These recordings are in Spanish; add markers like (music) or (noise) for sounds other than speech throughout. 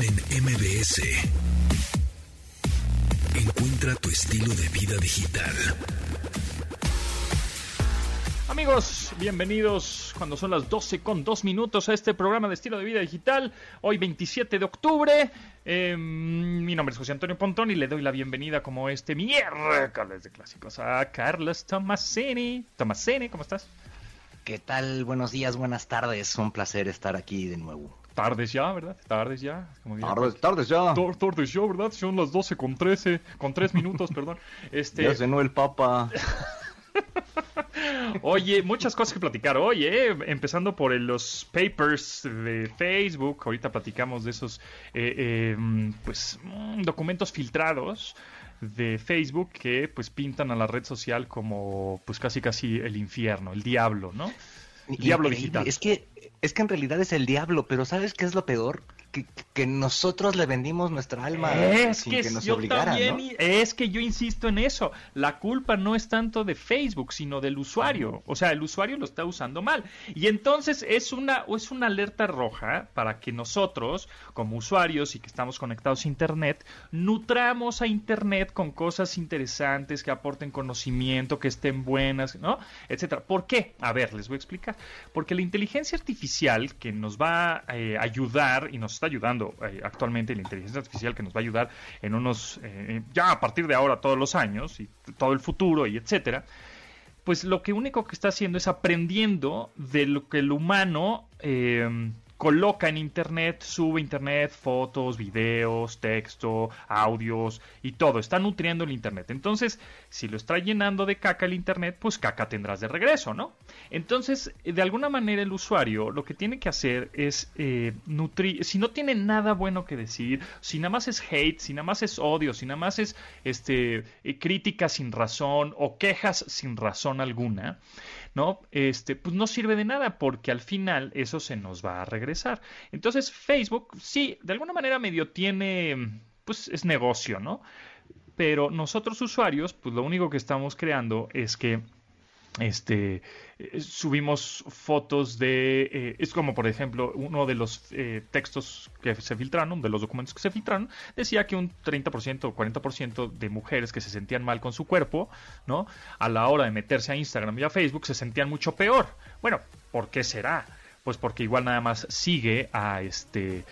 En MBS. Encuentra tu estilo de vida digital. Amigos, bienvenidos cuando son las 12 con 2 minutos a este programa de estilo de vida digital. Hoy 27 de octubre. Eh, mi nombre es José Antonio Pontón y le doy la bienvenida como este miércoles de clásicos a Carlos Tomasini. Tomasini, ¿cómo estás? ¿Qué tal? Buenos días, buenas tardes. Un placer estar aquí de nuevo. Tardes ya, ¿verdad? Tardes ya. Como Tardes, tardes ya. Tar- Tardes ya, ¿verdad? Son las 12 con 13, con 3 minutos, perdón. (laughs) Este, Ya cenó el papa. (laughs) Oye, muchas cosas que platicar hoy, ¿eh? Empezando por el- los papers de Facebook. Ahorita platicamos de esos, eh, eh, pues, mm, documentos filtrados de Facebook que, pues, pintan a la red social como, pues, casi casi el infierno, el diablo, ¿no? Diablo digital. Es que, es que en realidad es el diablo, pero ¿sabes qué es lo peor? Que, que nosotros le vendimos nuestra alma Es sin que, que, nos yo obligaran, también, ¿no? es que yo insisto en eso. La culpa no es tanto de Facebook, sino del usuario. O sea, el usuario lo está usando mal. Y entonces es una, es una alerta roja para que nosotros, como usuarios y que estamos conectados a Internet, nutramos a Internet con cosas interesantes que aporten conocimiento, que estén buenas, ¿no? Etcétera. ¿Por qué? A ver, les voy a explicar. Porque la inteligencia artificial que nos va a eh, ayudar y nos ayudando eh, actualmente la inteligencia artificial que nos va a ayudar en unos eh, ya a partir de ahora todos los años y todo el futuro y etcétera pues lo que único que está haciendo es aprendiendo de lo que el humano eh, coloca en internet, sube internet fotos, videos, texto, audios y todo. Está nutriendo el internet. Entonces, si lo está llenando de caca el internet, pues caca tendrás de regreso, ¿no? Entonces, de alguna manera el usuario lo que tiene que hacer es eh, nutrir, si no tiene nada bueno que decir, si nada más es hate, si nada más es odio, si nada más es este eh, crítica sin razón o quejas sin razón alguna, ¿no? Este, pues no sirve de nada porque al final eso se nos va a regresar. Entonces, Facebook sí, de alguna manera medio tiene pues es negocio, ¿no? Pero nosotros usuarios, pues lo único que estamos creando es que este eh, subimos fotos de eh, es como por ejemplo uno de los eh, textos que se filtraron de los documentos que se filtraron decía que un 30% o 40% de mujeres que se sentían mal con su cuerpo no a la hora de meterse a Instagram y a Facebook se sentían mucho peor bueno ¿por qué será? pues porque igual nada más sigue a este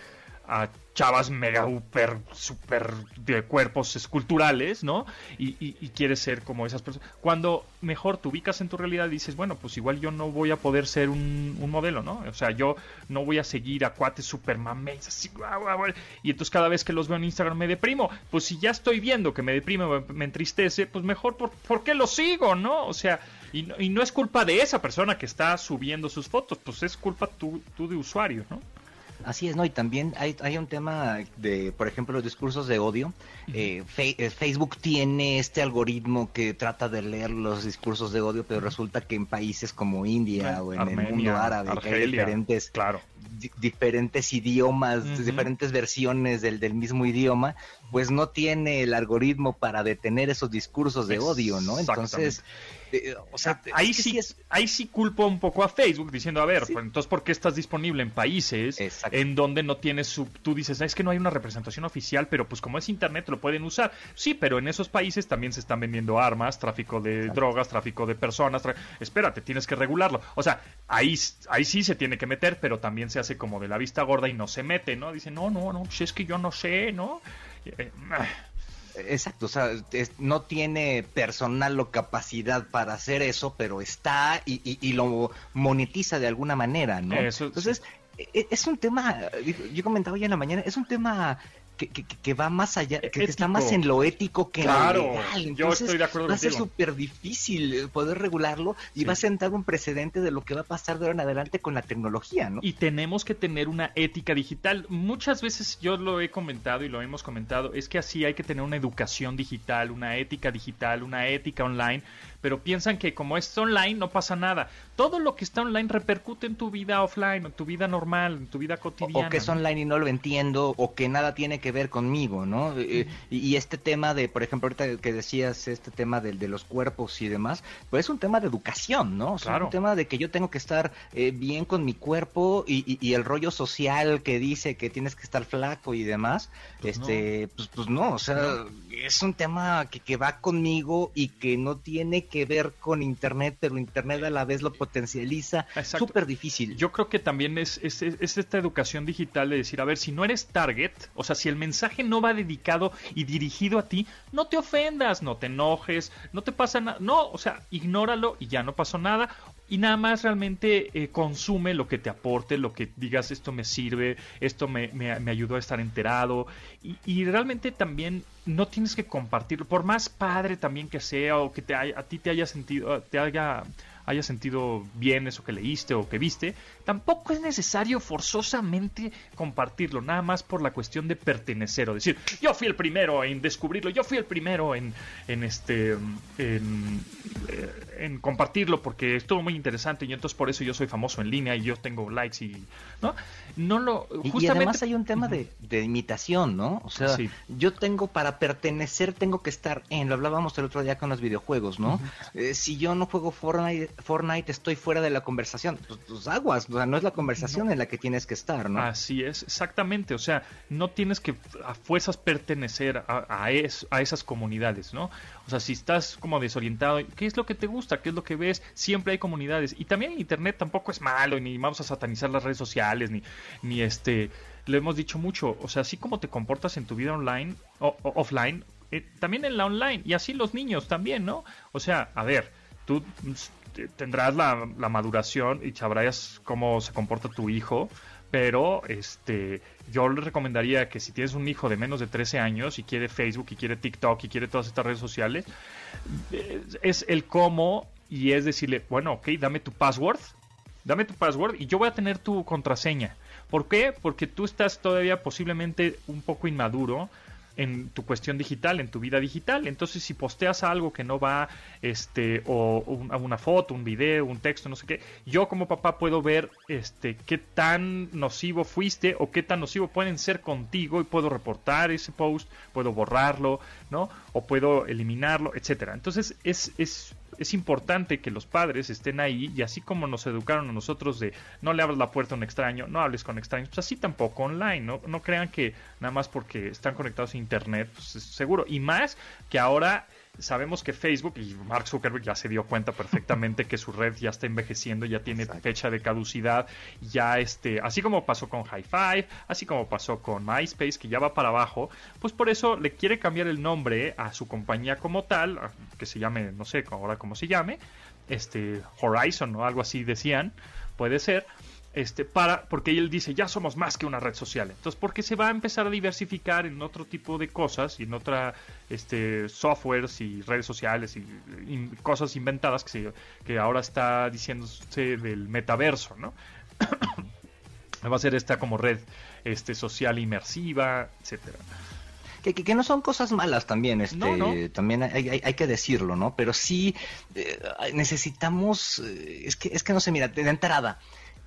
a chavas mega super super de cuerpos esculturales, ¿no? Y, y, quieres ser como esas personas. Cuando mejor te ubicas en tu realidad dices, bueno, pues igual yo no voy a poder ser un, modelo, ¿no? O sea, yo no voy a seguir a cuates super mames, así, guau, guau, y entonces cada vez que los veo en Instagram me deprimo. Pues si ya estoy viendo que me deprime, me, me entristece, pues mejor, ¿por, ¿por qué lo sigo, no? O sea, y, y, no es culpa de esa persona que está subiendo sus fotos, pues es culpa tú, tú de usuario, ¿no? Así es, ¿no? Y también hay, hay un tema de, por ejemplo, los discursos de odio. Eh, fe, eh, Facebook tiene este algoritmo que trata de leer los discursos de odio, pero resulta que en países como India o en Armenia, el mundo árabe Argelia, hay diferentes, claro. di diferentes idiomas, uh -huh. diferentes versiones del, del, mismo idioma, pues no tiene el algoritmo para detener esos discursos de odio, ¿no? Entonces... Eh, o sea, ahí sí, es... ahí sí culpo un poco a Facebook diciendo, a ver, sí. pues, entonces ¿por qué estás disponible en países Exacto. en donde no tienes su, tú dices, es que no hay una representación oficial, pero pues como es internet lo pueden usar. Sí, pero en esos países también se están vendiendo armas, tráfico de Exacto. drogas, tráfico de personas. Espérate, tienes que regularlo. O sea, ahí ahí sí se tiene que meter, pero también se hace como de la vista gorda y no se mete, ¿no? Dice, "No, no, no, si es que yo no sé, ¿no?" Eh, Exacto, o sea, es, no tiene personal o capacidad para hacer eso, pero está y, y, y lo monetiza de alguna manera, ¿no? Eso, Entonces, sí. es un tema, yo comentaba hoy en la mañana, es un tema que, que, que va más allá, que, que, está más en lo ético que claro, en lo legal. Entonces, yo estoy de acuerdo va a ser súper difícil poder regularlo y sí. va a sentar un precedente de lo que va a pasar de ahora en adelante con la tecnología, ¿no? Y tenemos que tener una ética digital. Muchas veces yo lo he comentado y lo hemos comentado, es que así hay que tener una educación digital, una ética digital, una ética online, pero piensan que como es online no pasa nada. Todo lo que está online repercute en tu vida offline, en tu vida normal, en tu vida cotidiana. O, que es online y no lo entiendo, o que nada tiene que ver conmigo, ¿no? Eh, y, este tema de, por ejemplo, ahorita que decías este tema de, de los cuerpos y demás, pues es un tema de educación, ¿no? O sea, un tema de que yo tengo que estar eh, bien con mi cuerpo y, y, el rollo social que dice que tienes que estar flaco y demás, pues este, pues, pues no, o sea, es un tema que, que va conmigo y que no tiene que ver con Internet, pero Internet a la vez lo potencializa. Súper difícil. Yo creo que también es, es, es, esta educación digital de decir, a ver, si no eres target, o sea, si el mensaje no va dedicado y dirigido a ti, no te ofendas, no te enojes, no te pasa nada. No, o sea, ignóralo y ya no pasó nada y nada más realmente eh, consume lo que te aporte, lo que digas, esto me sirve, esto me, me, me ayudó a estar enterado y, realmente también no tienes que compartirlo, por más padre también que sea o que te a ti te haya sentido, te haya haya sentido bien eso que leíste o que viste, tampoco es necesario forzosamente compartirlo, nada más por la cuestión de pertenecer o decir, yo fui el primero en descubrirlo, yo fui el primero en, en este en, eh, en compartirlo porque estuvo muy interesante y entonces por eso yo soy famoso en línea y yo tengo likes y no no lo justamente y además hay un tema de, de imitación no o sea yo tengo para pertenecer tengo que estar en lo hablábamos el otro día con los videojuegos no eh, si yo no juego Fortnite Fortnite estoy fuera de la conversación. Pues, pues aguas o sea no es la conversación en la que tienes que estar no así es exactamente o sea no tienes que a fuerzas pertenecer a, a, a esas comunidades no o sea si estás como desorientado qué es lo que te gusta qué es lo que ves, siempre hay comunidades. Y también Internet tampoco es malo, ni vamos a satanizar las redes sociales, ni, ni este, lo hemos dicho mucho, o sea, así como te comportas en tu vida online o, offline, eh, también en la online, y así los niños también, ¿no? O sea, a ver, tú tendrás la, la maduración y sabrás cómo se comporta tu hijo, pero este yo le recomendaría que si tienes un hijo de menos de 13 años y quiere Facebook y quiere TikTok y quiere todas estas redes sociales, es el cómo y es decirle, bueno, ok, dame tu password, dame tu password y yo voy a tener tu contraseña. ¿Por qué? Porque tú estás todavía posiblemente un poco inmaduro en tu cuestión digital, en tu vida digital. Entonces, si posteas algo que no va, este, o una foto, un video, un texto, no sé qué, yo como papá puedo ver, este, qué tan nocivo fuiste o qué tan nocivo pueden ser contigo y puedo reportar ese post, puedo borrarlo, ¿no? O puedo eliminarlo, etcétera. Entonces, es, es es importante que los padres estén ahí y así como nos educaron a nosotros de no le abras la puerta a un extraño, no hables con extraños, pues así tampoco online, no, no crean que nada más porque están conectados a internet, pues es seguro. Y más que ahora sabemos que Facebook y Mark Zuckerberg ya se dio cuenta perfectamente que su red ya está envejeciendo, ya tiene fecha de caducidad, ya este, así como pasó con High Five, así como pasó con MySpace, que ya va para abajo, pues por eso le quiere cambiar el nombre a su compañía como tal, que se llame, no sé ahora cómo se llame, este Horizon o algo así decían, puede ser este, para, porque él dice, ya somos más que una red social. Entonces, porque se va a empezar a diversificar en otro tipo de cosas y en otra, este, softwares y redes sociales y, cosas inventadas que, que ahora está diciéndose del metaverso, ¿no? (coughs) va a ser esta como red, este, social inmersiva, etcétera. Que, que, no son cosas malas también, este, también hay, hay, que decirlo, ¿no? Pero sí eh, necesitamos, eh, es que, es que no sé, mira, de entrada,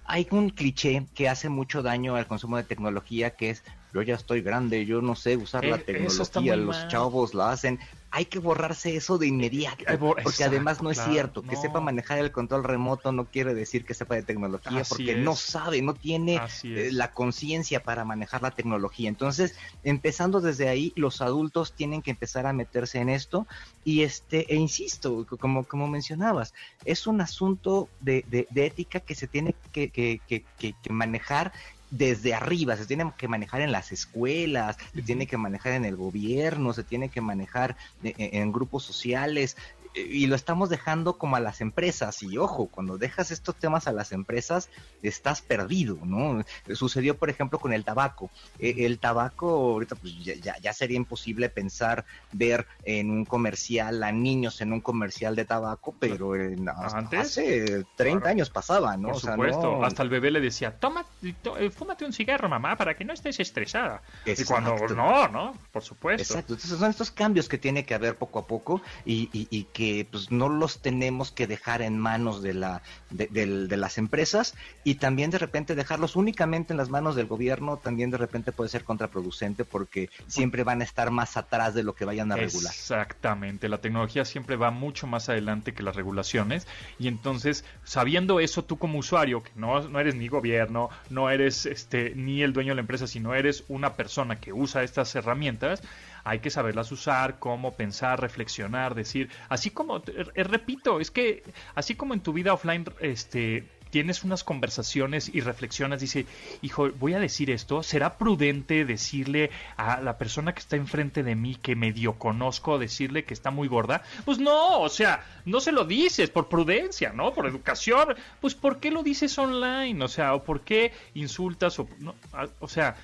hay un cliché que hace mucho daño al consumo de tecnología que es yo ya estoy grande, yo no sé usar la eh, tecnología, los chavos la hacen hay que borrarse eso de inmediato. Porque además no es cierto. Que sepa manejar el control remoto no quiere decir que sepa de tecnología, porque no sabe, no tiene eh, la conciencia para manejar la tecnología. Entonces, empezando desde ahí, los adultos tienen que empezar a meterse en esto. Y este, e insisto, como, como mencionabas, es un asunto de, de, ética que se tiene que, que, que, que manejar desde arriba, se tiene que manejar en las escuelas, se tiene que manejar en el gobierno, se tiene que manejar eh, en, grupos sociales, y lo estamos dejando como a las empresas. Y ojo, cuando dejas estos temas a las empresas, estás perdido, ¿no? Sucedió, por ejemplo, con el tabaco. E, el tabaco, ahorita pues ya, ya, sería imposible pensar ver en un comercial a niños en un comercial de tabaco, pero en, ¿Antes? hace 30 años pasaba, ¿no? Por supuesto, hasta el bebé le decía, toma, eh, fúmate un cigarro, mamá, para que no estés estresada. Y cuando, no, no, por supuesto. Exacto, entonces son estos cambios que tiene que haber poco a poco y, y que pues no los tenemos que dejar en manos de la de, de, las empresas y también de repente dejarlos únicamente en las manos del gobierno también de repente puede ser contraproducente porque siempre van a estar más atrás de lo que vayan a regular. Exactamente, la tecnología siempre va mucho más adelante que las regulaciones y entonces sabiendo eso tú como usuario que no, no eres ni gobierno, no eres este ni el dueño de la empresa, sino eres una persona que usa estas herramientas, hay que saberlas usar, cómo pensar, reflexionar, decir, así como, eh, repito, es que así como en tu vida offline, este, tienes unas conversaciones y reflexiones, dice, hijo, voy a decir esto, ¿será prudente decirle a la persona que está enfrente de mí que medio conozco, decirle que está muy gorda? Pues no, o sea, no se lo dices por prudencia, ¿no? Por educación, pues ¿por qué lo dices online? O sea, o ¿por qué insultas? O, no, o sea,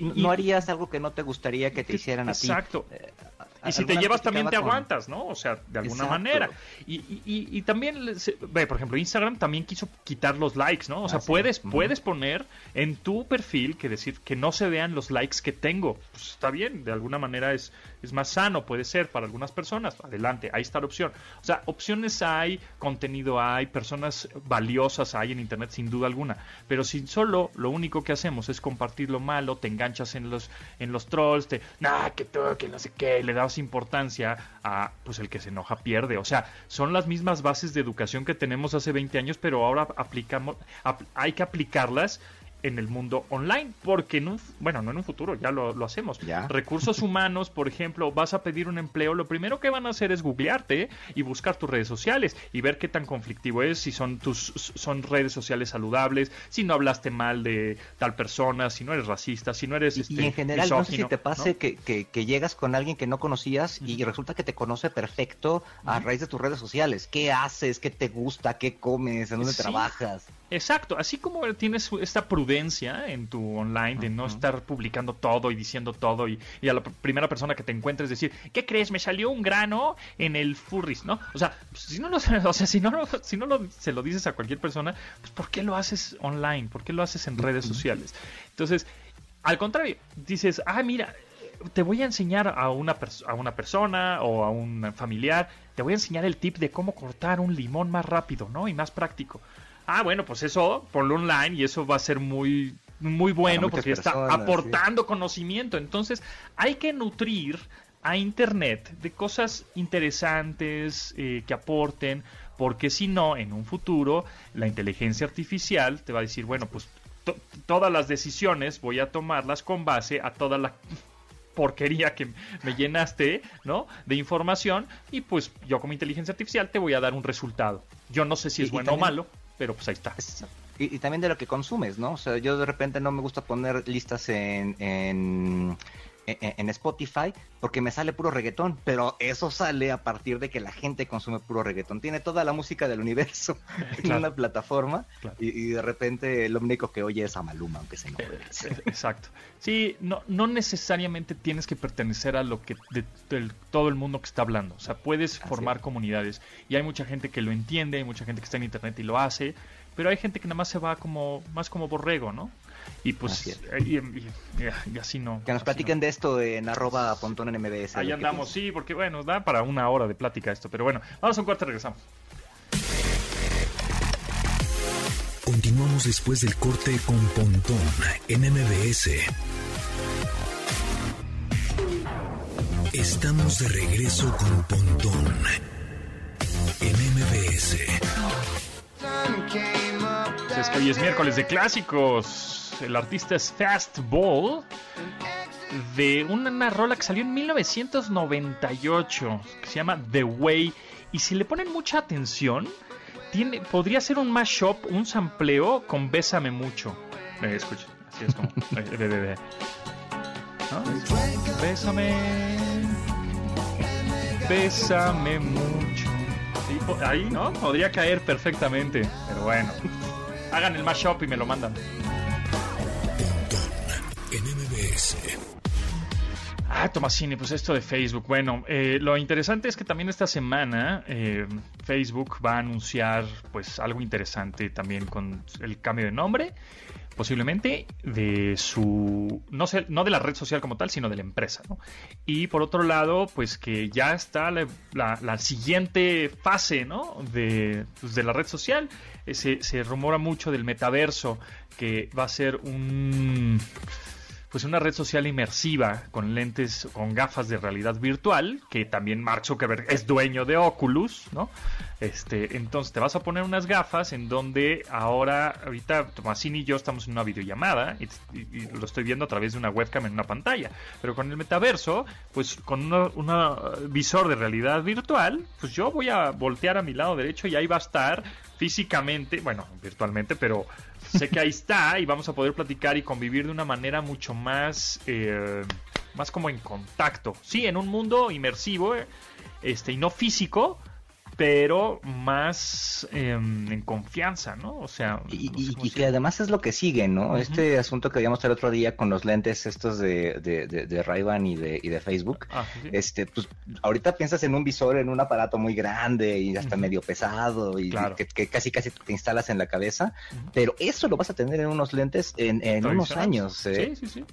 no harías algo que no te gustaría que te hicieran a ti. Exacto. Y si te llevas también te aguantas, ¿no? O sea, de alguna manera. Y, y, también, ve, por ejemplo, Instagram también quiso quitar los likes, ¿no? O sea, puedes, puedes poner en tu perfil que decir que no se vean los likes que tengo. Pues está bien, de alguna manera es, es más sano, puede ser para algunas personas. Adelante, ahí está la opción. O sea, opciones hay, contenido hay, personas valiosas hay en Internet sin duda alguna. Pero si solo lo único que hacemos es compartir lo malo, te enganchas en los, en los trolls, te, nah, que tú, que no sé qué, le das importancia a pues el que se enoja pierde. O sea, son las mismas bases de educación que tenemos hace 20 años, pero ahora aplicamos, hay que aplicarlas en el mundo online, porque no, bueno, no en un futuro, ya lo, hacemos. ¿Ya? Recursos (laughs) humanos, por ejemplo, vas a pedir un empleo, lo primero que van a hacer es googlearte y buscar tus redes sociales y ver qué tan conflictivo es, si son tus son redes sociales saludables, si no hablaste mal de tal persona, si no eres racista, si no eres y, este, en general, no sé si te pase que, que, llegas con alguien que no conocías y resulta que te conoce perfecto a raíz de tus redes sociales. ¿Qué haces? ¿Qué te gusta? ¿Qué comes? ¿En dónde trabajas? Exacto, así como tienes esta prudencia en tu online de no estar publicando todo y diciendo todo y, a la primera persona que te encuentres decir, ¿qué crees? Me salió un grano en el furris, ¿no? O sea, si no lo, (laughs) o sea, si no, si no lo, se lo dices a cualquier persona, pues ¿por qué lo haces online? ¿Por qué lo haces en redes sociales? Entonces, al contrario, dices, ah, mira, te voy a enseñar a una, a una persona o a un familiar, te voy a enseñar el tip de cómo cortar un limón más rápido, ¿no? Y más práctico. Ah, bueno, pues eso, ponlo online y eso va a ser muy, muy bueno porque está aportando conocimiento. Entonces, hay que nutrir a Internet de cosas interesantes eh, que aporten, porque si no, en un futuro, la inteligencia artificial te va a decir, bueno, pues todas las decisiones voy a tomarlas con base a toda la (laughs) porquería que me llenaste, ¿no? De información y pues yo como inteligencia artificial te voy a dar un resultado. Yo no sé si es bueno o malo, pero pues ahí está. Y, también de lo que consumes, ¿no? O sea, yo de repente no me gusta poner listas en, en, en, Spotify porque me sale puro reggaetón, pero eso sale a partir de que la gente consume puro reggaetón. Tiene toda la música del universo (laughs) en una plataforma y, de repente lo único que oye es a Maluma, aunque se no eh, eh, Exacto. Sí, no, no necesariamente tienes que pertenecer a lo que de, todo el mundo que está hablando. O sea, puedes formar comunidades y hay mucha gente que lo entiende, hay mucha gente que está en internet y lo hace, pero hay gente que nada más se va como más como borrego, ¿no? Y pues, y, así no. Que nos platiquen de esto en arroba pontón en MBS. Ahí andamos, sí, porque bueno, da para una hora de plática esto, pero bueno, vamos a un y regresamos. Continuamos después del corte con Pontón en MBS. Estamos de regreso con Pontón en MBS. Es que hoy es miércoles de clásicos. El artista es Fastball de una rola que salió en 1998 que se llama The Way. Y si le ponen mucha atención tiene podría ser un mashup, un sampleo con Bésame mucho. Eh, escucha, así es como (laughs) eh, Bésame. Bésame mucho. Ahí, ¿no? Podría caer perfectamente, pero bueno. (laughs) Hagan el mashup y me lo mandan. Ah, Tomasini, pues esto de Facebook. Bueno, eh, lo interesante es que también esta semana eh, Facebook va a anunciar pues algo interesante también con el cambio de nombre posiblemente de su, no sé, no de la red social como tal, sino de la empresa, ¿no? Y por otro lado, pues que ya está la, siguiente fase, ¿no? De, pues, de la red social. Eh, se, se rumora mucho del metaverso, que va a ser un pues una red social inmersiva con lentes, con gafas de realidad virtual, que también Mark Zuckerberg es dueño de Oculus, ¿no? Este, entonces te vas a poner unas gafas en donde ahora, ahorita Tomasini y yo estamos en una videollamada y, lo estoy viendo a través de una webcam en una pantalla, pero con el metaverso, pues con un visor de realidad virtual, pues yo voy a voltear a mi lado derecho y ahí va a estar físicamente, bueno, virtualmente, pero sé que ahí está y vamos a poder platicar y convivir de una manera mucho más, eh, más como en contacto. Sí, en un mundo inmersivo este, y no físico, pero más em, en confianza, ¿no? O sea... Y, que además es lo que sigue, ¿no? Este asunto que habíamos el otro día con los lentes estos de, de, de, ray y de, y de Facebook, ah, este, pues ahorita piensas en un visor, en un aparato muy grande y hasta medio pesado y que, casi casi te instalas en la cabeza, pero eso lo vas a tener en unos lentes en, en unos años. ¿eh? Sí, sí, sí.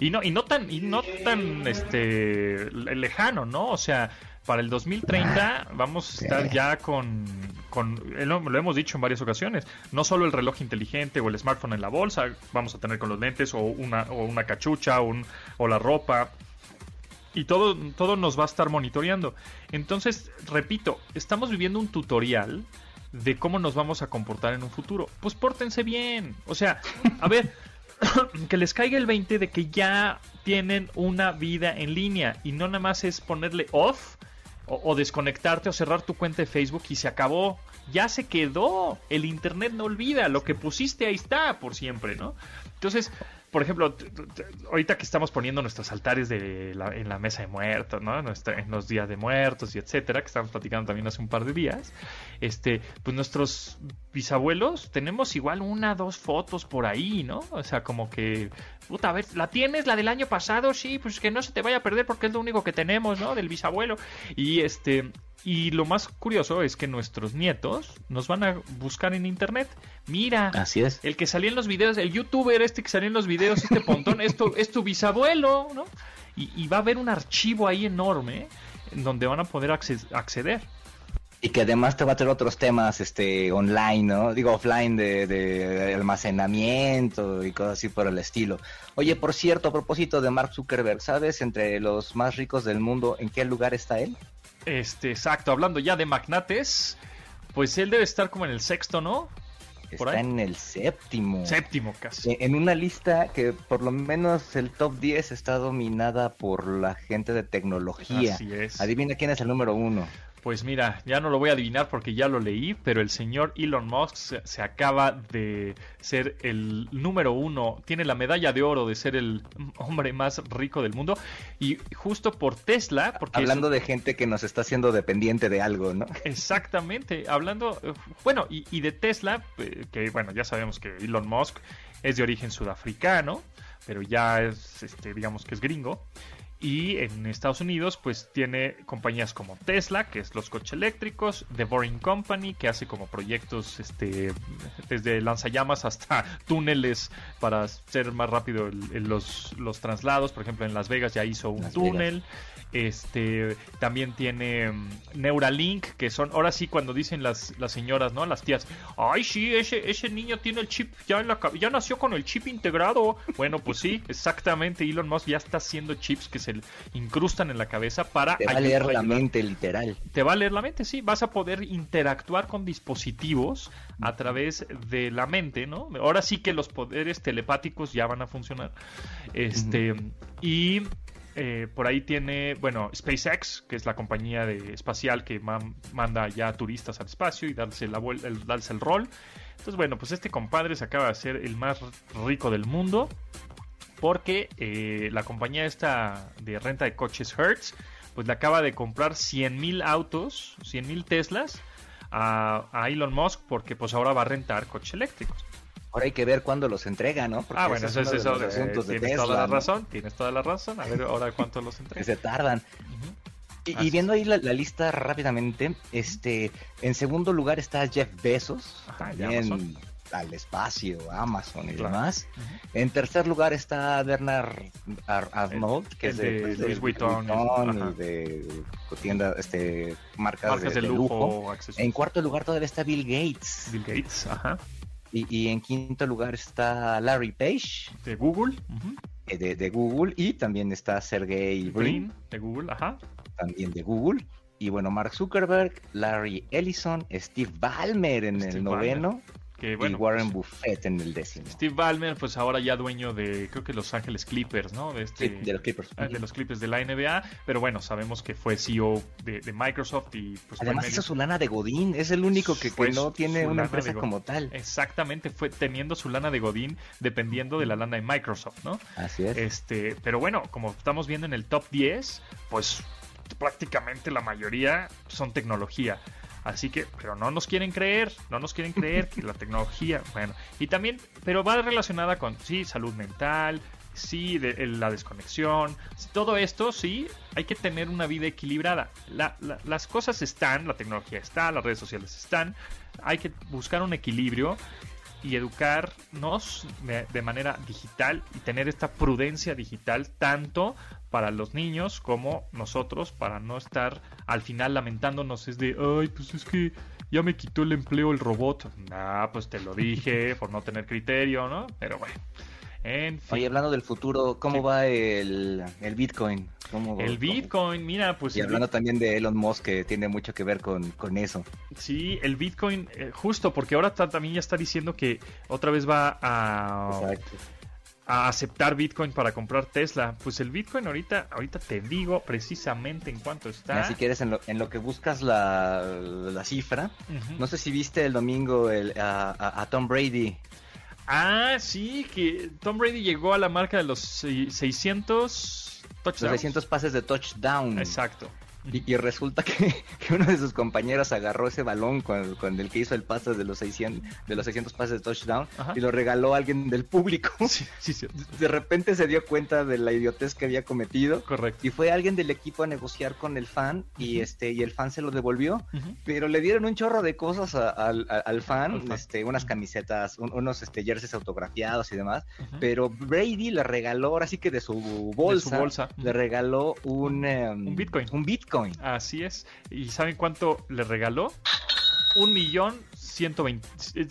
Y no, y no tan, y no tan este lejano, ¿no? O sea, para el 2030 vamos a estar ya con, con lo, hemos dicho en varias ocasiones, no solo el reloj inteligente o el smartphone en la bolsa, vamos a tener con los lentes o una, o una cachucha o, o la ropa. Y todo, todo nos va a estar monitoreando. Entonces, repito, estamos viviendo un tutorial de cómo nos vamos a comportar en un futuro. Pues pórtense bien. O sea, a ver, (coughs) que les caiga el 20 de que ya tienen una vida en línea y no nada más es ponerle off o, desconectarte o cerrar tu cuenta de Facebook y se acabó. Ya se quedó. El Internet no olvida. Lo que pusiste ahí está por siempre, ¿no? Entonces, por ejemplo, ahorita que estamos poniendo nuestros altares de en la mesa de muertos, ¿no? en los días de muertos y etcétera, que estamos platicando también hace un par de días, este, pues nuestros bisabuelos tenemos igual una, dos fotos por ahí, ¿no? O sea, como que, puta, a ver, ¿la tienes, la del año pasado? Sí, pues que no se te vaya a perder porque es lo único que tenemos, ¿no? Del bisabuelo. Y este, y lo más curioso es que nuestros nietos nos van a buscar en internet. Mira, así es. El que salía en los videos, el youtuber este que salía en los videos, este pontón, esto es tu bisabuelo, ¿no? Y, va a haber un archivo ahí enorme en donde van a poder acceder. Y que además te va a tener otros temas este online, ¿no? Digo, offline de, de, almacenamiento y cosas así por el estilo. Oye, por cierto, a propósito de Mark Zuckerberg, ¿sabes entre los más ricos del mundo en qué lugar está él? Este, exacto, hablando ya de magnates, pues él debe estar como en el sexto, ¿no? Está en el séptimo. Séptimo casi. En una lista que por lo menos el top 10 está dominada por la gente de tecnología. Así es. Adivina quién es el número uno. Pues mira, ya no lo voy a adivinar porque ya lo leí, pero el señor Elon Musk se, acaba de ser el número uno, tiene la medalla de oro de ser el hombre más rico del mundo y justo por Tesla, porque hablando de gente que nos está haciendo dependiente de algo, ¿no? (laughs) Exactamente, hablando, bueno, y, y de Tesla, eh, que bueno, ya sabemos que Elon Musk es de origen sudafricano, pero ya es, este, digamos que es gringo. Y en Estados Unidos, pues tiene compañías como Tesla, que es los coches eléctricos, The Boring Company, que hace como proyectos este, desde lanzallamas hasta (laughs) túneles para hacer más rápido los, los traslados. Por ejemplo, en Las Vegas ya hizo un túnel. Este también tiene mm, Neuralink, que son ahora sí cuando dicen las, las señoras, ¿no? Las tías, ay sí, ese, ese niño tiene el chip, ya, en la, ya nació con el chip integrado. Bueno, pues sí, exactamente. Elon Musk ya está haciendo chips que se incrustan en la cabeza para. Te va a leer la mente, literal. Te va a leer la mente, sí. Vas a poder interactuar con dispositivos a través de la mente, ¿no? Ahora sí que los poderes telepáticos ya van a funcionar. Este, y eh, por ahí tiene, bueno, SpaceX, que es la compañía de, espacial que manda ya turistas al espacio y darse, el, rol. Entonces, bueno, pues este compadre se acaba de ser el más rico del mundo porque eh, la compañía de renta de coches Hertz, pues le acaba de comprar 100 mil autos, 100 mil Teslas a, a Elon Musk porque pues ahora va a rentar coches eléctricos. Ahora hay que ver cuándo los entrega, ¿no? ah, bueno, eso es eso. tienes toda la razón, tienes toda la razón. A ver ahora cuánto los entrega. que se tardan. y, viendo ahí la, lista rápidamente, este, en segundo lugar está Jeff Bezos, también al espacio, Amazon y demás. En tercer lugar está Bernard Arnault, que es de, pues, Louis Vuitton, y de tiendas, este, marcas, de, lujo. En cuarto lugar todavía está Bill Gates. Bill Gates, ajá. Y, en quinto lugar está Larry Page. De Google. Eh, de, Google. Y también está Sergey Brin. De Google, ajá. También de Google. Y bueno, Mark Zuckerberg, Larry Ellison, Steve Ballmer en el noveno y Warren pues, Buffett en el décimo. Steve Ballmer, pues ahora ya dueño de, creo que Los Ángeles Clippers, ¿no? De, este, de los Clippers. Ah, de los Clippers de la NBA, pero bueno, sabemos que fue CEO de, Microsoft y pues Además hizo su lana de Godín, es el único que, no tiene una empresa como tal. Exactamente, fue teniendo su lana de Godín dependiendo de la lana de Microsoft, ¿no? Así es. Este, pero bueno, como estamos viendo en el top 10, pues prácticamente la mayoría son tecnología. Así que, pero no nos quieren creer, no nos quieren creer que la (laughs) tecnología, bueno, y también, pero va relacionada con, sí, salud mental, sí, de, la desconexión, todo esto, sí, hay que tener una vida equilibrada. las cosas están, la tecnología está, las redes sociales están, hay que buscar un equilibrio y educarnos de, manera digital y tener esta prudencia digital tanto para los niños como nosotros para no estar al final lamentándonos es de ay pues es que ya me quitó el empleo el robot ah pues te lo dije (laughs) por no tener criterio no pero bueno en fin. Oye, hablando del futuro, ¿cómo va el, el Bitcoin? el Bitcoin, mira, pues... Y hablando también de Elon Musk, que tiene mucho que ver con, eso. Sí, el Bitcoin, eh, justo, porque ahora también ya está diciendo que otra vez va a... a aceptar Bitcoin para comprar Tesla. Pues el Bitcoin ahorita, ahorita te digo precisamente en cuánto está. si quieres, en lo, en lo que buscas la, la cifra, no sé si viste el domingo el, a, Tom Brady Ah, sí, que Tom Brady llegó a la marca de los 600 touchdowns. Los 600 pases de touchdown. Exacto. Y, resulta (laughs) que, uno de sus compañeros agarró ese balón con, el que hizo el pase de los 600, de los 600 pases de touchdown y lo regaló a alguien del público. (laughs) De repente se dio cuenta de la idiotez que había cometido. Correcto. Y fue alguien del equipo a negociar con el fan y este y el fan se lo devolvió. Pero le dieron un chorro de cosas al, fan, este, unas camisetas, unos este, jerseys autografiados y demás. Pero Brady le regaló, ahora sí que de su bolsa, bolsa. le regaló un, em, un Bitcoin. Un Bitcoin Así es. ¿Y saben cuánto le regaló? Un millón ciento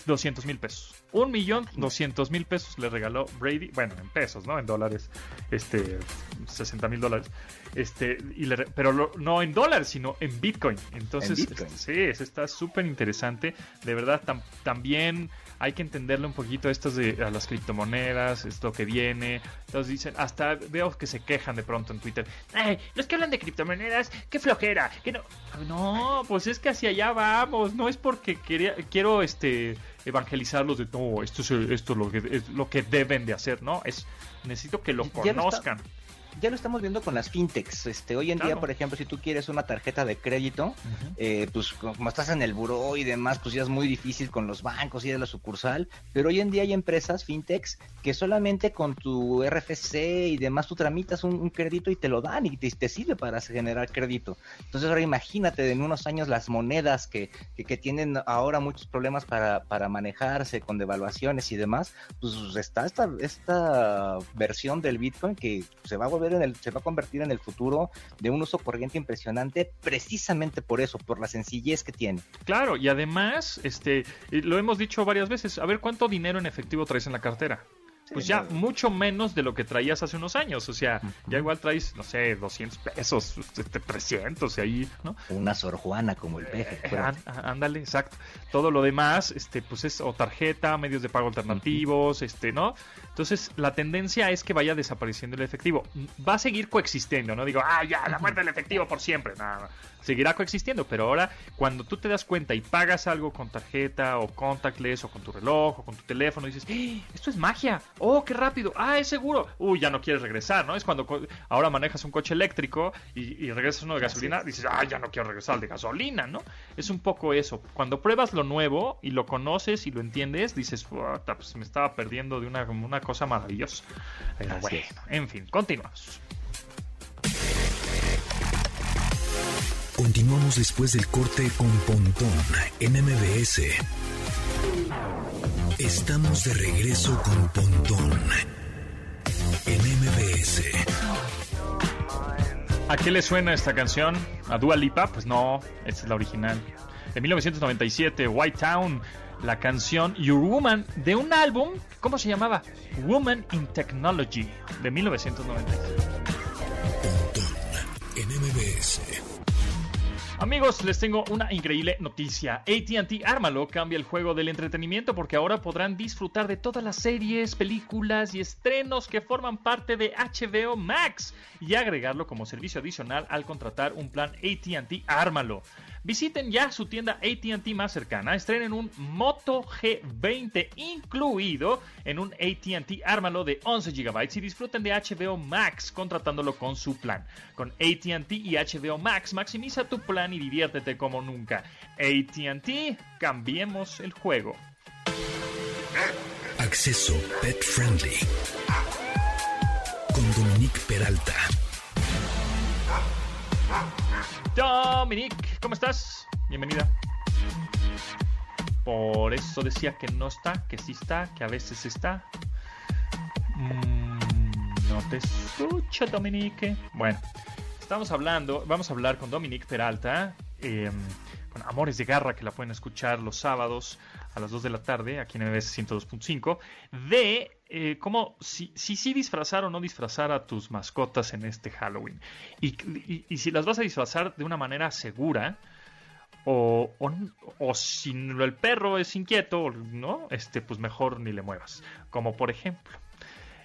doscientos mil pesos. Un millón doscientos mil pesos le regaló Brady, bueno, en pesos, ¿no? En dólares, este, 60 mil dólares. Este, y le, pero no en dólares, sino en Bitcoin. Entonces, este, sí, eso está súper interesante. De verdad, también hay que entenderle un poquito esto de a las criptomonedas, esto que viene. Entonces dicen, hasta veo que se quejan de pronto en Twitter. Ay, los que hablan de criptomonedas, qué flojera, que no. No, pues es que hacia allá vamos. No es porque quería, quiero este evangelizarlos de no, esto es esto lo que es lo que deben de hacer, ¿no? Es necesito que lo conozcan ya lo estamos viendo con las fintechs. Este, hoy en día, por ejemplo, si tú quieres una tarjeta de crédito, eh, pues como estás en el buró y demás, pues ya es muy difícil con los bancos y de la sucursal. Pero hoy en día hay empresas fintechs que solamente con tu RFC y demás tú tramitas un, crédito y te lo dan y te, sirve para generar crédito. Entonces ahora imagínate en unos años las monedas que, que, tienen ahora muchos problemas para, para manejarse con devaluaciones y demás, pues está esta, esta versión del Bitcoin que se va a volver se va a convertir en el futuro de un uso corriente impresionante precisamente por eso, por la sencillez que tiene. Claro, y además, este, lo hemos dicho varias veces, a ver cuánto dinero en efectivo traes en la cartera pues ya mucho menos de lo que traías hace unos años. O sea, ya igual traes, no sé, 200 pesos, 300 este, y ahí, ¿no? Una Sor Juana como el peje. Eh, ándale, exacto. Todo lo demás, este, pues es o tarjeta, medios de pago alternativos, este, ¿no? Entonces, la tendencia es que vaya desapareciendo el efectivo. Va a seguir coexistiendo, ¿no? Digo, ah, ya, la muerte del efectivo por siempre. Nada, seguirá coexistiendo, pero ahora cuando tú te das cuenta y pagas algo con tarjeta o contactless o con tu reloj o con tu teléfono, dices, ¡Eh, esto es magia, oh, qué rápido, ah, es seguro, uy, ya no quieres regresar, ¿no? Es cuando ahora manejas un coche eléctrico y, regresas uno de gasolina, dices, ah, ya no quiero regresar al de gasolina, ¿no? Es un poco eso, cuando pruebas lo nuevo y lo conoces y lo entiendes, dices, pues me estaba perdiendo de una, una cosa maravillosa. Pero bueno, en fin, continuamos. Continuamos después del corte con Pontón en MBS. Estamos de regreso con Pontón en MBS. ¿A qué le suena esta canción? ¿A Dua Lipa? Pues no, esta es la original. De 1997, White Town, la canción Your Woman de un álbum, ¿cómo se llamaba? Woman in Technology, de 1997. Pontón en MBS. Amigos, les tengo una increíble noticia. ATT Ármalo cambia el juego del entretenimiento porque ahora podrán disfrutar de todas las series, películas y estrenos que forman parte de HBO Max y agregarlo como servicio adicional al contratar un plan ATT Ármalo. Visiten ya su tienda ATT más cercana, estrenen un Moto G20 incluido en un ATT Ármalo de 11 GB y disfruten de HBO Max contratándolo con su plan. Con ATT y HBO Max maximiza tu plan y diviértete como nunca. ATT, cambiemos el juego. Acceso Pet Friendly. Con Dominique Peralta. Dominique, ¿cómo estás? Bienvenida. Por eso decía que no está, que sí está, que a veces está. Mm, no te escucho, Dominique. Bueno, estamos hablando, vamos a hablar con Dominique Peralta, eh, con Amores de Garra, que la pueden escuchar los sábados a las 2 de la tarde, aquí en MBS 102.5, de eh, cómo, si, si, disfrazar o no disfrazar a tus mascotas en este Halloween. Y, y, y si las vas a disfrazar de una manera segura, o, o, o, si el perro es inquieto, ¿no? Este, pues mejor ni le muevas. Como por ejemplo,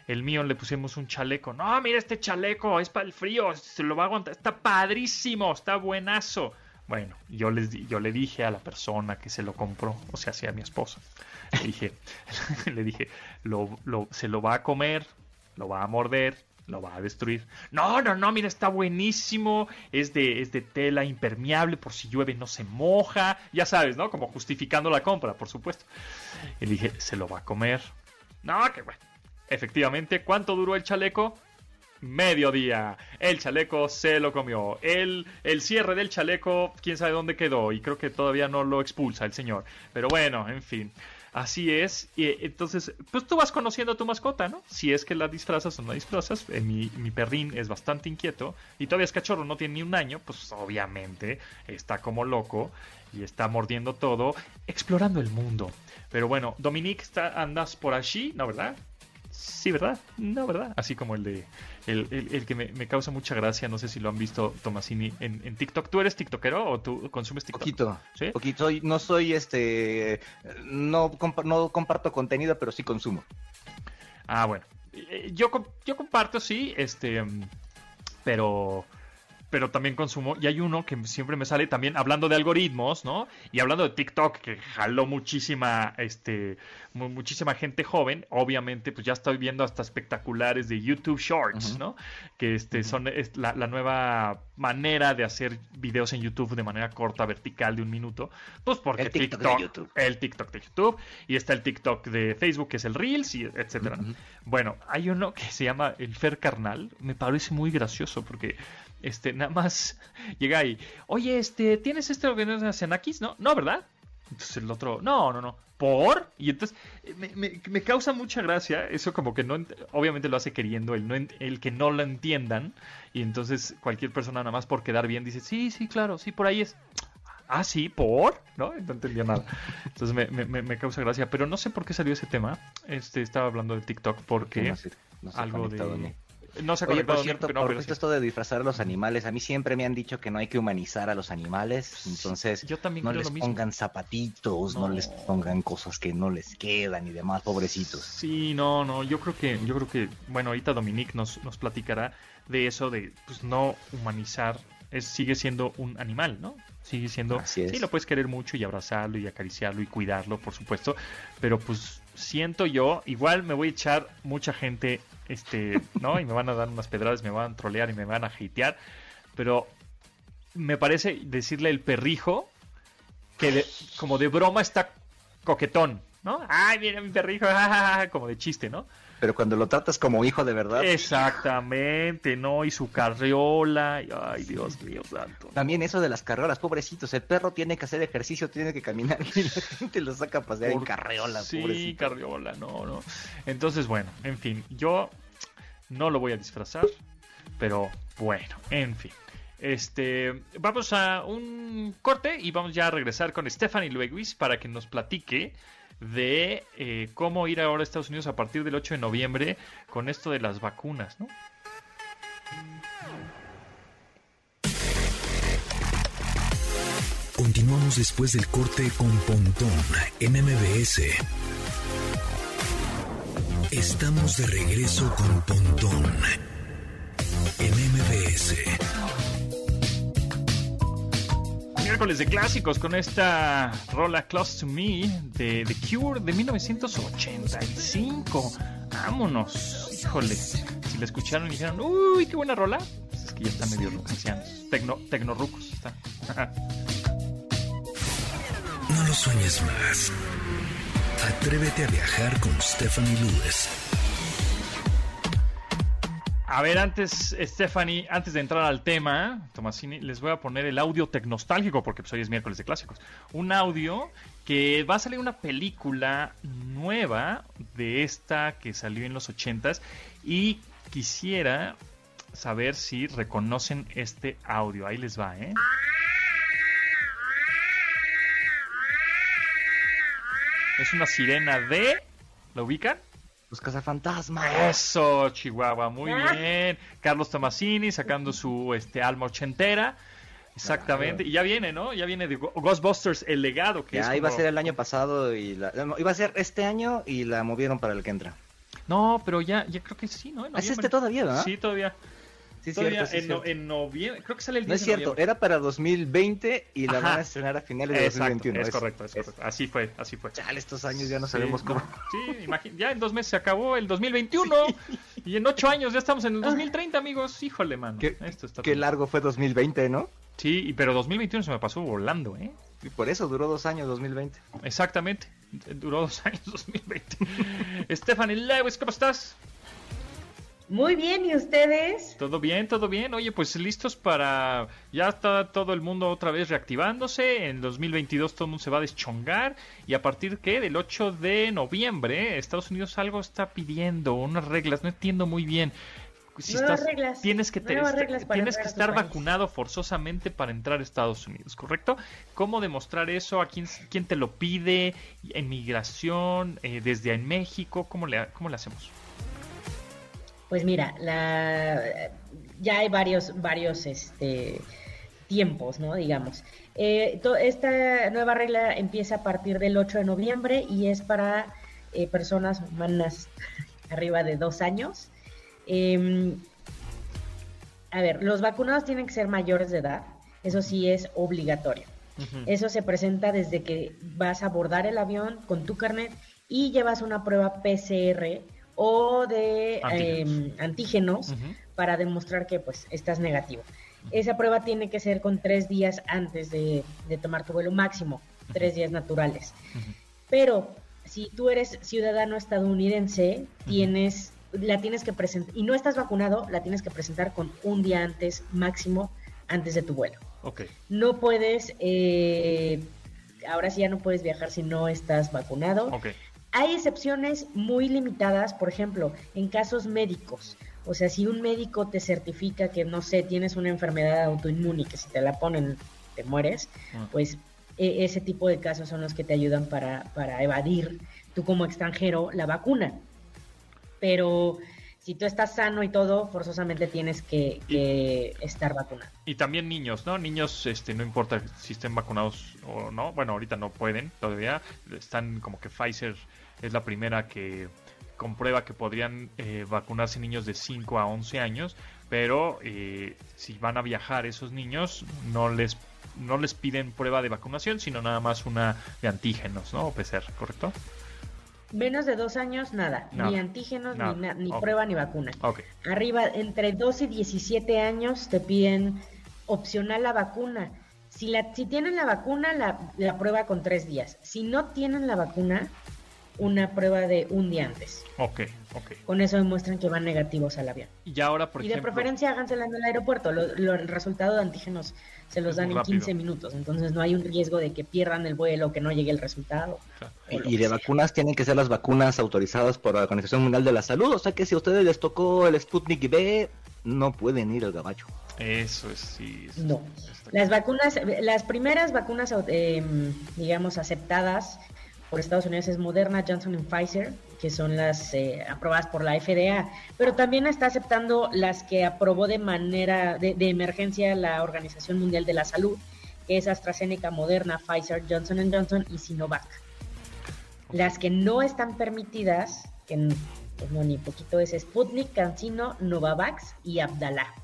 el mío le pusimos un chaleco. No, mira este chaleco, es para el frío, se lo va a aguantar. Está padrísimo, está buenazo. Bueno, yo, les, yo le dije a la persona que se lo compró, o sea, sí a mi esposa, le dije, (laughs) le dije se lo va a comer, lo va a morder, lo va a destruir. No, no, no, mira, está buenísimo. Es de, es de tela impermeable, por si llueve no se moja. Ya sabes, ¿no? Como justificando la compra, por supuesto. Y le dije, se lo va a comer. No, que bueno. Efectivamente, ¿cuánto duró el chaleco? Mediodía. El chaleco se lo comió. El, el cierre del chaleco, quién sabe dónde quedó. Y creo que todavía no lo expulsa el señor. Pero bueno, en fin. Así es. Y entonces, pues tú vas conociendo a tu mascota, ¿no? Si es que la disfrazas o no disfrazas. Eh, mi, mi, perrín es bastante inquieto y todavía es cachorro, no tiene ni un año. Pues obviamente está como loco y está mordiendo todo, explorando el mundo. Pero bueno, Dominique, está, andas por allí, ¿no, verdad? Sí, ¿verdad? No, ¿verdad? Así como el de. El, el, el que me, me, causa mucha gracia, no sé si lo han visto, Tomasini, en, en, TikTok. ¿Tú eres TikTokero o tú consumes TikTok? Poquito. ¿Sí? Poquito. No soy este. No, no comparto contenido, pero sí consumo. Ah, bueno. Yo, yo comparto, sí, este. Pero pero también consumo. Y hay uno que siempre me sale también hablando de algoritmos, ¿no? Y hablando de TikTok, que jaló muchísima, este, muchísima gente joven. Obviamente, pues ya estoy viendo hasta espectaculares de YouTube Shorts, uh -huh. ¿no? Que este, uh -huh. son es la, la, nueva manera de hacer videos en YouTube de manera corta, vertical, de un minuto. Pues porque el TikTok, TikTok de YouTube. el TikTok de YouTube, y está el TikTok de Facebook, que es el Reels, y etcétera. Uh -huh. Bueno, hay uno que se llama el Fer Carnal. Me parece muy gracioso porque este, nada más (laughs) llega ahí, oye, este, ¿tienes este Xenakis? No, no, ¿verdad? Entonces el otro, no, no, no, ¿por? Y entonces me, me, me causa mucha gracia, eso como que no, obviamente lo hace queriendo, el, no, el que no lo entiendan, y entonces cualquier persona nada más por quedar bien dice, sí, sí, claro, sí, por ahí es. Ah, sí, por, ¿no? No entendía nada. Entonces me, me, me, causa gracia, pero no sé por qué salió ese tema. Este estaba hablando de TikTok porque no sé, no sé algo de ¿no? se Oye, por cierto, no, por esto de disfrazar a los animales, a mí siempre me han dicho que no hay que humanizar a los animales, entonces Yo también no les pongan zapatitos, no. no. les pongan cosas que no les quedan y demás, pobrecitos. Sí, no, no, yo creo que, yo creo que, bueno, ahorita Dominique nos, nos platicará de eso de, pues, no humanizar, es, sigue siendo un animal, ¿no? Sigue siendo, sí, lo puedes querer mucho y abrazarlo y acariciarlo y cuidarlo, por supuesto, pero pues siento yo, igual me voy a echar mucha gente, este, (laughs) ¿no? Y me van a dar unas pedradas, me van a trolear y me van a hatear, pero me parece decirle el perrijo que de, como de broma está coquetón, ¿no? Ay, mira mi perrijo, (laughs) como de chiste, ¿no? Pero cuando lo tratas como hijo de verdad. Exactamente, ¿no? Y su carriola. ay, Dios mío santo. También eso de las carriolas, pobrecitos. El perro tiene que hacer ejercicio, tiene que caminar (laughs) y la gente lo saca a pasear en carriola. Sí, carriola, no, no. Entonces, bueno, en fin, yo no lo voy a disfrazar, pero bueno, en fin. Este, vamos a un corte y vamos ya a regresar con Stephanie Lueguis para que nos platique de eh, cómo ir ahora a Estados Unidos a partir del 8 de noviembre con esto de las vacunas, ¿no? Continuamos después del corte con Pontón en MBS. Estamos de regreso con Pontón en MBS miércoles de clásicos con esta rola Close to Me de The Cure de 1985. Vámonos. Híjole. Si la escucharon y dijeron, uy, qué buena rola. Pues es que ya están medio ancianos. Tecno, tecnorucos están. (laughs) no lo sueñes más. Atrévete a viajar con Stephanie Lewis. A ver, antes, Stephanie, antes de entrar al tema, Tomasini, les voy a poner el audio tecnostálgico, porque pues, hoy es miércoles de clásicos. Un audio que va a salir una película nueva de esta que salió en los ochentas y quisiera saber si reconocen este audio. Ahí les va, ¿eh? Es una sirena de... ¿La ubican? Los cazafantasmas. Eso, Chihuahua, muy ah. bien. Carlos Tomasini sacando su este alma ochentera. Exactamente, y ya viene, ¿no? Ya viene de Ghostbusters, el legado que ya, iba a ser el año pasado y la... iba a ser este año y la movieron para el que entra. No, pero ya, ya creo que sí, ¿no? ¿Es este todavía, ¿verdad? Sí, todavía. Sí, cierto, en, noviembre, creo que sale el 10 No es cierto, era para 2020 y la van a estrenar a finales de 2021. Es, correcto, es, correcto. Así fue, así fue. Chale, estos años ya no sabemos cómo. Sí, ya en dos meses se acabó el 2021 (laughs) y en ocho años ya estamos en el 2030, amigos. Híjole, mano. Qué, qué largo fue 2020, ¿no? Sí, pero 2021 se me pasó volando, ¿eh? Y por eso duró dos años 2020. Exactamente, duró dos años 2020. (laughs) Stephanie Lewis, ¿cómo estás? Muy bien, ¿y ustedes? Todo bien, todo bien. Oye, pues listos para... Ya está todo el mundo otra vez reactivándose. En 2022 todo el mundo se va a deschongar. Y a partir que del 8 de noviembre, Estados Unidos algo está pidiendo, unas reglas. No entiendo muy bien. Si estás, reglas, tienes que, tienes que estar vacunado forzosamente para entrar a Estados Unidos, ¿correcto? ¿Cómo demostrar eso? ¿A quién, quién te lo pide? ¿En migración? Eh, ¿Desde en México? ¿Cómo le, cómo le hacemos? Pues mira, la, ya hay varios, varios este, tiempos, ¿no? Digamos. Eh, esta nueva regla empieza a partir del 8 de noviembre y es para eh, personas humanas (laughs) arriba de dos años. Em, a ver, los vacunados tienen que ser mayores de edad, eso sí es obligatorio. Eso se presenta desde que vas a abordar el avión con tu carnet y llevas una prueba PCR o de antígenos, em, para demostrar que pues estás negativo. Esa prueba tiene que ser con tres días antes de, tomar tu vuelo máximo, tres días naturales. Pero si tú eres ciudadano estadounidense, tienes, la tienes que presentar, y no estás vacunado, la tienes que presentar con un día antes máximo antes de tu vuelo. Okay. No puedes, eh, ahora sí ya no puedes viajar si no estás vacunado. Okay. Hay excepciones muy limitadas, por ejemplo, en casos médicos. O sea, si un médico te certifica que, no sé, tienes una enfermedad autoinmune y que si te la ponen te mueres, ah. pues e, ese tipo de casos son los que te ayudan para, para evadir tú como extranjero la vacuna. Pero si tú estás sano y todo, forzosamente tienes que, estar vacunado. Y también niños, ¿no? Niños, este, no importa si estén vacunados o no. Bueno, ahorita no pueden todavía. Están como que Pfizer es la primera que comprueba que podrían eh, vacunarse niños de 5 a 11 años, pero eh, si van a viajar esos niños no les no les piden prueba de vacunación, sino nada más una de antígenos, ¿no? O PCR, ¿correcto? Menos de dos años, nada. Ni antígenos, ni, prueba, ni vacuna. Arriba, entre 2 y 17 años te piden opcional la vacuna. Si, la, si tienen la vacuna, la, la prueba con tres días. Si no tienen la vacuna, una prueba de un día antes. Ok, ok. Con eso demuestran que van negativos al avión. Y ahora, por y ejemplo... de preferencia hágansela en el aeropuerto. Lo, lo- el resultado de antígenos se los dan en rápido. 15 minutos. Entonces no hay un riesgo de que pierdan el vuelo, que no llegue el resultado. Claro. Y de sea. vacunas tienen que ser las vacunas autorizadas por la Organización Mundial de la Salud. O sea que si a ustedes les tocó el Sputnik B, no pueden ir al gabacho. Eso es, sí. eso No. Las vacunas, las primeras vacunas, eh, digamos, aceptadas por Estados Unidos es Moderna, Johnson Pfizer, que son las eh, aprobadas por la FDA, pero también está aceptando las que aprobó de manera de, de emergencia la Organización Mundial de la Salud, que es AstraZeneca, Moderna, Pfizer, Johnson Johnson y Sinovac. Las que no están permitidas, que pues no ni poquito es Sputnik, CanSino, Novavax y Abdala.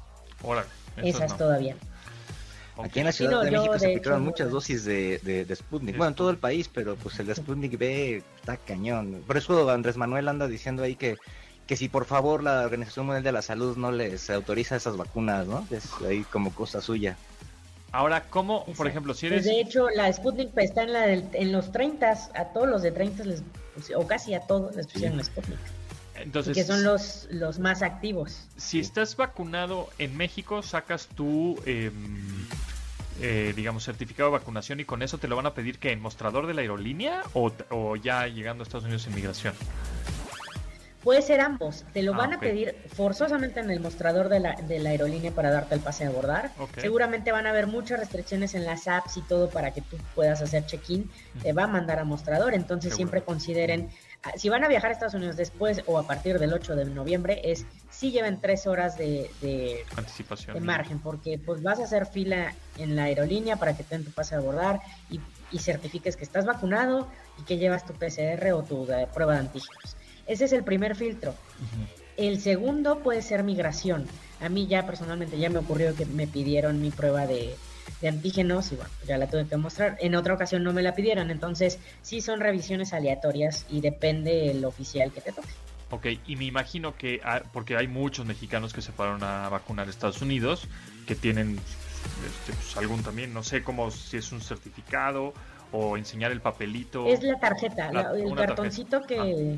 Órale. esas no. todavía. Aquí en la Sí, Ciudad no, de México se aplicaron hecho, muchas no. dosis de, de, de Sputnik. Bueno, en todo el país, pero pues el Sputnik B está cañón. Por eso Andrés Manuel anda diciendo ahí que, que si por favor la Organización Mundial de la Salud no les autoriza esas vacunas, ¿no? Es ahí como cosa suya. Ahora, ¿cómo, por ejemplo, si Pues eres... de hecho, la Sputnik pues, está en, la del- en los 30, a todos los de 30, les, pusi- o casi a todos les pusieron Sputnik. Entonces, que son los, los más activos. si estás vacunado en México, sacas tu, em, eh, digamos, certificado de vacunación y con eso te lo van a pedir que en mostrador de la aerolínea o, o ya llegando a Estados Unidos en migración. Puede ser ambos. Te lo Ah, van a pedir forzosamente en el mostrador de la, de la aerolínea para darte el pase a abordar. Seguramente van a haber muchas restricciones en las apps y todo para que tú puedas hacer check-in. Te va a mandar a mostrador. Entonces Seguro. siempre consideren, si van a viajar a Estados Unidos después o a partir del 8 de noviembre, es si lleven tres horas de, de, Anticipación. de margen, porque pues vas a hacer fila en la aerolínea para que te den tu pase a abordar y, y certifiques que estás vacunado y que llevas tu PCR o tu eh, prueba de antígenos. Ese es el primer filtro. El segundo puede ser migración. A mí ya personalmente ya me ocurrió que me pidieron mi prueba de, de antígenos y bueno, ya la tuve que mostrar. En otra ocasión no me la pidieron, entonces sí son revisiones aleatorias y depende el oficial que te toque. Ok, y me imagino que, porque hay muchos mexicanos que se fueron a vacunar a Estados Unidos, que tienen este, pues, algún también, no sé cómo, si es un certificado o enseñar el papelito. Es la tarjeta, La- el cartoncito tarjeta. Ah. que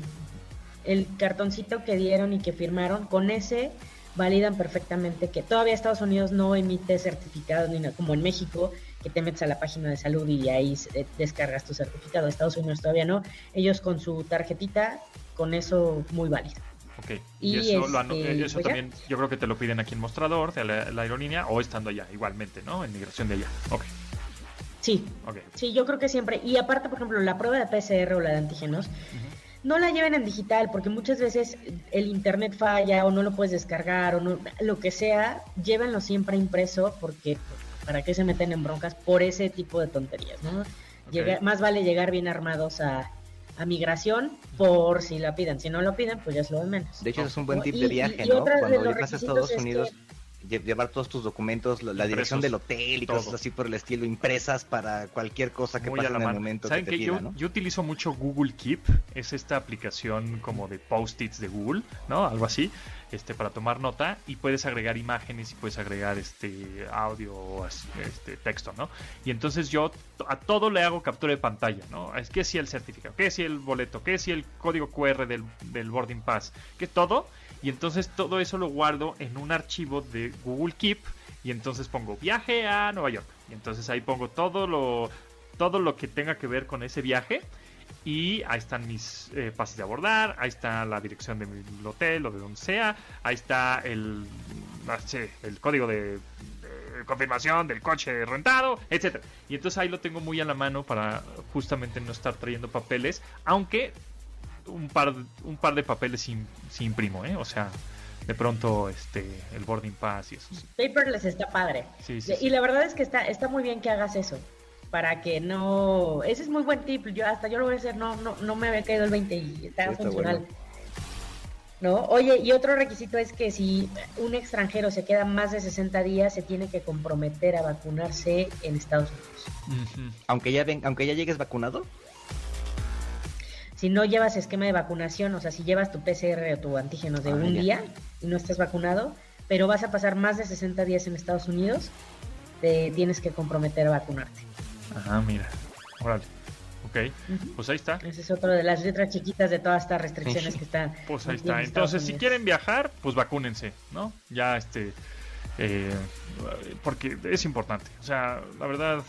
el cartoncito que dieron y que firmaron, con ese validan perfectamente que todavía Estados Unidos no emite certificados ni nada, como en México, que te metes a la página de salud y ahí descargas tu certificado. Estados Unidos todavía no. Ellos con su tarjetita, con eso muy válido. Ok, y, Y eso, lo ano- este, eso pues ya. también yo creo que te lo piden aquí en mostrador de la, la aerolínea o estando allá, igualmente, ¿no? En migración de allá. Ok, Sí, sí, yo creo que siempre. Y aparte, por ejemplo, la prueba de PCR o la de antígenos, no la lleven en digital porque muchas veces el internet falla o no lo puedes descargar o no, lo que sea, llévenlo siempre impreso porque para qué se meten en broncas por ese tipo de tonterías, ¿no? Llega- más vale llegar bien armados a, a migración por si la piden. Si no lo piden, pues ya es lo de menos. De hecho, es un buen tip de y- viaje, y ¿no? de Cuando llegas a Estados es Unidos, que- llevar todos tus documentos, la, la dirección del hotel y cosas así por el estilo, impresas para cualquier cosa que Muy pase a la en el momento que ¿Saben te que pida, yo, ¿no? yo utilizo mucho Google Keep? Es esta aplicación como de post-its de Google, ¿no? Algo así, este, para tomar nota y puedes agregar imágenes y puedes agregar este audio o este texto, ¿no? Y entonces yo a todo le hago captura de pantalla, ¿no? Es que si el certificado, que si el boleto, que si el código QR del, del boarding pass, que todo. Y entonces todo eso lo guardo en un archivo de Google Keep y entonces pongo viaje a Nueva York. Y entonces ahí pongo todo lo todo lo que tenga que ver con ese viaje. Y ahí están mis eh, pases de abordar, ahí está la dirección de mi hotel o de donde sea, ahí está el, sé, el código de, de confirmación del coche rentado, etcétera. Y entonces ahí lo tengo muy a la mano para justamente no estar trayendo papeles, aunque un par, un par de papeles sí, sí imprimo, ¿eh? O sea, de pronto este el boarding pass y eso. sí. Paperless está padre. Sí, sí, Y sí. la verdad es que está, está muy bien que hagas eso. Para que no. Ese es muy buen tip. Yo hasta yo lo voy a hacer. No, no, no me había caído el 20 y está Sí, está funcional. bueno. ¿No? Oye, y otro requisito es que si un extranjero se queda más de 60 días, se tiene que comprometer a vacunarse en Estados Unidos. Aunque ya ven, aunque ya llegues vacunado, Si no llevas esquema de vacunación, o sea, si llevas tu PCR o tu antígeno de Ah, un ya. día y no estás vacunado, pero vas a pasar más de 60 días en Estados Unidos, te tienes que comprometer a vacunarte. Ajá, mira. Órale. Ok. Pues ahí está. Esa es otra de las letras chiquitas de todas estas restricciones que están. Pues ahí está. Entonces, si quieren viajar, pues vacúnense, ¿no? Ya, este. Eh, porque es importante. O sea, la verdad,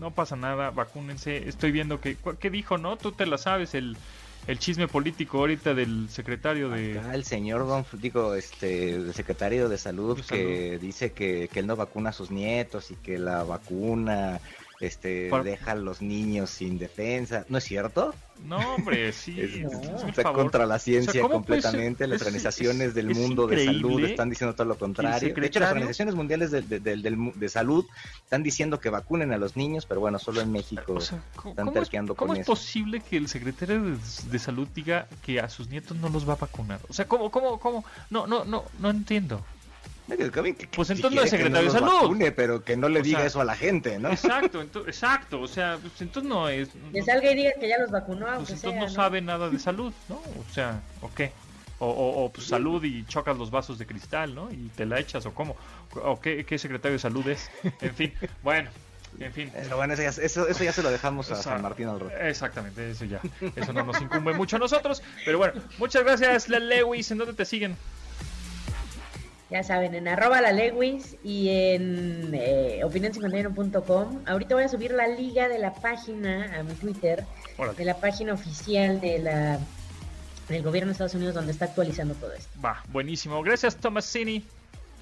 no pasa nada, vacúnense. Estoy viendo que. ¿Qué dijo, no? Tú te la sabes, el el chisme político ahorita del secretario de... el señor Don, digo, este, el secretario de salud que dice que, que él no vacuna a sus nietos y que la vacuna este, deja a los niños sin defensa. ¿No es cierto? No, hombre, (laughs) sí. está contra la ciencia completamente. las organizaciones del mundo de salud están diciendo todo lo contrario. De hecho, las organizaciones mundiales de, salud están diciendo que vacunen a los niños, pero bueno, solo en México están terqueando con ¿Cómo es posible que el secretario de, salud diga que a sus nietos no los va a vacunar? O sea, ¿cómo, cómo, cómo? No, no, no, no entiendo. Pues entonces no es secretario de salud. pero que no le diga eso a la gente, ¿no? Exacto, exacto. O sea, pues entonces no es. Que salga y diga que ya los vacunó. Pues entonces no, sabe nada de salud, ¿no? O sea, ¿o qué? O, pues, salud y chocas los vasos de cristal, ¿no? Y te la echas, o cómo. ¿O qué, secretario de salud es? En fin, (laughs) bueno. En fin. Pero bueno, eso ya, eso, ya se lo dejamos a San Martín al Exactamente, eso ya. Eso no nos incumbe mucho a nosotros. Pero bueno, muchas gracias, Lewis. ¿En dónde te siguen? Ya saben, en arroba la Lewis y en eh, opinión51.com. Ahorita voy a subir la liga de la página a mi Twitter, de la página oficial de la del gobierno de Estados Unidos donde está actualizando todo esto. Va, buenísimo. Gracias, Tomasini.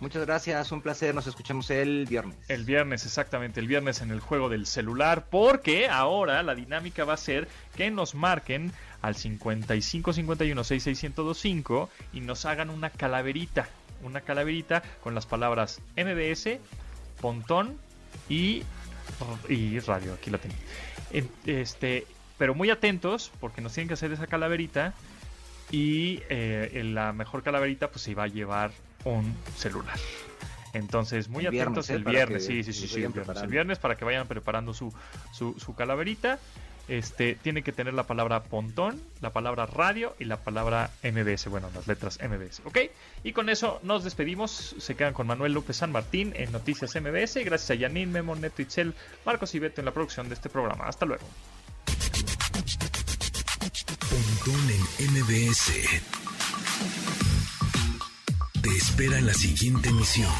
Muchas gracias, un placer. Nos escuchamos el viernes. El viernes, exactamente, el viernes en el juego del celular, porque ahora la dinámica va a ser que nos marquen al 55 51 66 y nos hagan una calaverita una calaverita con las palabras MBS, Pontón y, y radio. Aquí la tengo. Este, pero muy atentos porque nos tienen que hacer esa calaverita y eh, la mejor calaverita pues se va a llevar un celular. Entonces, muy atentos el viernes, ¿eh? sí, sí, sí, el viernes, el viernes, para que vayan preparando su, su, su calaverita este, tiene que tener la palabra pontón, la palabra radio y la palabra MBS, bueno, las letras MBS, ¿ok? Y con eso nos despedimos, se quedan con Manuel López San Martín en Noticias MBS, gracias a Yanin, Memo, Neto, Itzel, Marcos y Beto en la producción de este programa. Hasta luego. Pontón en MBS. Te espera en la siguiente emisión.